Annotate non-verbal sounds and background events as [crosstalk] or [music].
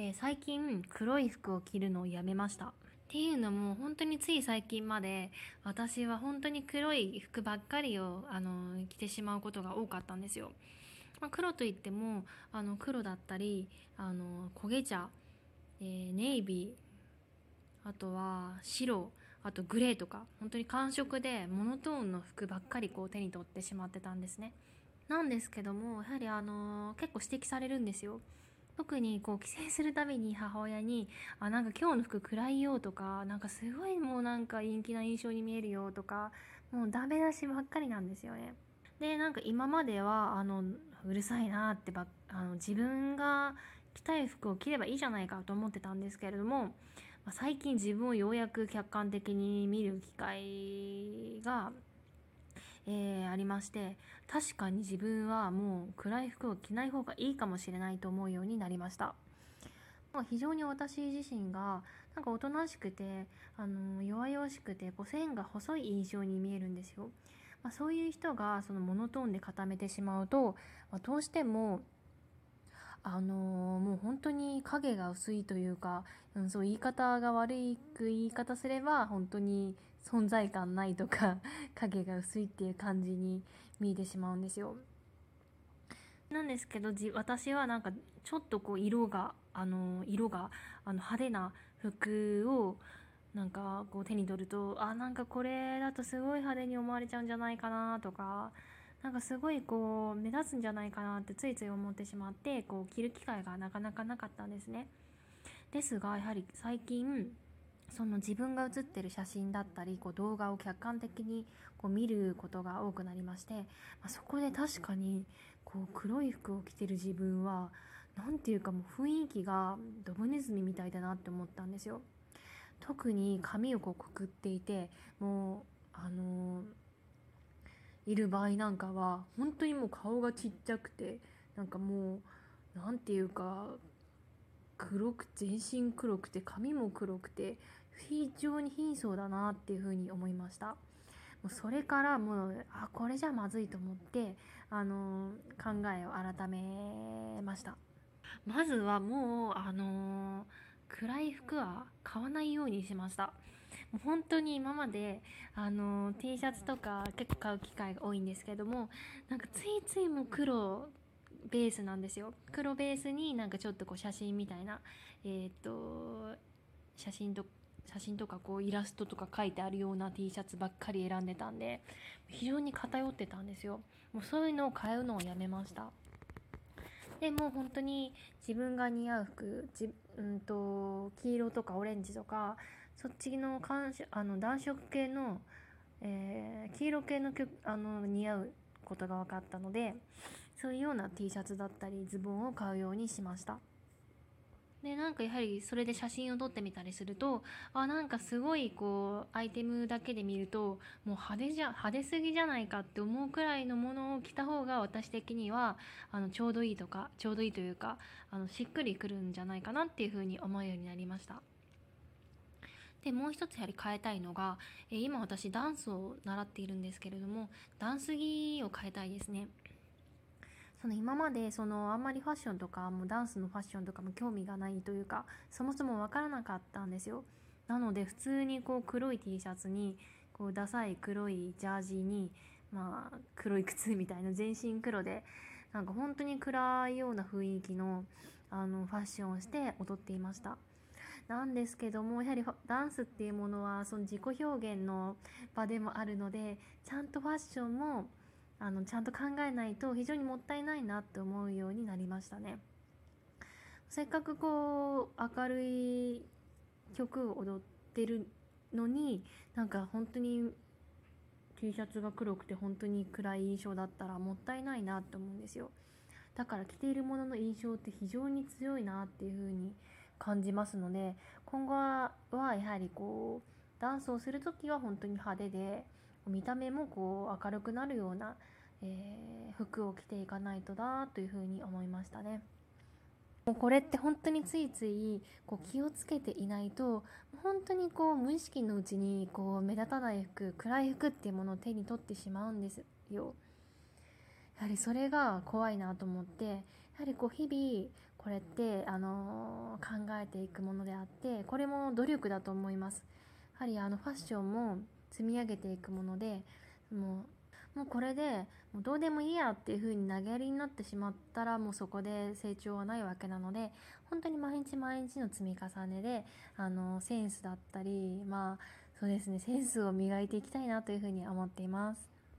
えー、最近黒い服を着るのをやめました。っていうのも本当につい最近まで私は本当に黒い服ばっかりをあの着てしまうことが多かったんですよ。まあ、黒といってもあの黒だったりあの焦げ茶、えー、ネイビーあとは白あとグレーとか本当に寒色でモノトーンの服ばっかりこう手に取ってしまってたんですね。なんですけどもやはりあの結構指摘されるんですよ。特にこう帰省するたびに母親に「あなんか今日の服暗いよ」とか「なんかすごいもうなんか陰気な印象に見えるよ」とかもうダメ出しばっかりなんですよね。でなんか今まではあのうるさいなってばあの自分が着たい服を着ればいいじゃないかと思ってたんですけれども、ま、最近自分をようやく客観的に見る機会がえー、ありまして確かに自分はもう暗い服を着ない方がいいかもしれないと思うようになりました。非常に私自身がなんかおとなしくてあの弱々しくてこう線が細い印象に見えるんですよ。まあ、そういう人がそのモノトーンで固めてしまうと、まあ、どうしてもあのー、もう本当に影が薄いというか、うん、そう言い方が悪い言い方すれば本当に存在感ないとか [laughs] 影が薄いっていう感じに見えてしまうんですよ。なんですけど私はなんかちょっとこう色があの色があの派手な服をなんかこう手に取るとあなんかこれだとすごい派手に思われちゃうんじゃないかなとかなんかすごいこう目立つんじゃないかなってついつい思ってしまってこう着る機会がなかなかなかったんですね。ですがやはり最近その自分が写ってる写真だったりこう動画を客観的にこう見ることが多くなりまして、まあ、そこで確かにこう黒い服を着てる自分は何て言うかもう雰囲気がドブネズミみたいだなって思ったんですよ。特に髪をこうくくっていてもうあのーいる場合なんかは本当にもう顔がちっちゃくてなんかもう何て言うか黒く全身黒くて髪も黒くて非常に貧相だなっていうふうに思いました。もうそれからもうあこれじゃまずいと思ってあの考えを改めました。まずはもうあの暗い服は買わないようにしました。もう本当に今まであの T シャツとか結構買う機会が多いんですけどもなんかついついもう黒ベースなんですよ。黒ベースになんかちょっとこう写真みたいなえー、っと写真と写真とかこうイラストとか書いてあるような T シャツばっかり選んでたんで非常に偏ってたんですよ。もうそういうのを買うのをやめました。でもう本当に自分が似合う服じ、うんと、黄色とかオレンジとかそっちの感あの暖色系の、えー、黄色系のあの似合うことが分かったのでそういうような T シャツだったりズボンを買うようにしました。でなんかやはりそれで写真を撮ってみたりするとあなんかすごいこうアイテムだけで見るともう派手じゃ派手すぎじゃないかって思うくらいのものを着た方が私的にはあのちょうどいいとかちょうどいいというかあのしっくりくるんじゃないかなっていうふうに思うようになりました。でもう一つやはり変えたいのが、え今私ダンスを習っているんですけれどもダンス着を変えたいですね。その今までそのあんまりファッションとかもダンスのファッションとかも興味がないというかそもそも分からなかったんですよなので普通にこう黒い T シャツにこうダサい黒いジャージにまあ黒い靴みたいな全身黒でなんか本当に暗いような雰囲気のあのファッションをして踊っていましたなんですけどもやはりダンスっていうものはその自己表現の場でもあるのでちゃんとファッションもあのちゃんと考えないと非常にもったいないなって思うようになりましたね。せっかくこう明るい曲を踊ってるのになんか本当に T シャツが黒くて本当に暗い印象だったらもったいないなって思うんですよだから着ているものの印象って非常に強いなっていう風に感じますので今後はやはりこうダンスをする時は本当に派手で見た目もこう明るくなるような、えー、服を着ていかないとだというふうに思いましたね。もうこれって本当についついこう気をつけていないと本当にこう無意識のうちにこう目立たない服暗い服っていうものを手に取ってしまうんですよ。やはりそれが怖いなと思ってやはりこう日々これってあの考えていくものであってこれも努力だと思います。やはりあのファッションも積み上げていくものでもうもうこれでもうどうでもいいやっていう風に投げやりになってしまったらもうそこで成長はないわけなので本当に毎日毎日の積み重ねであのセンスだったりまあそうですねセンスを磨いていきたいなというふうに思っています。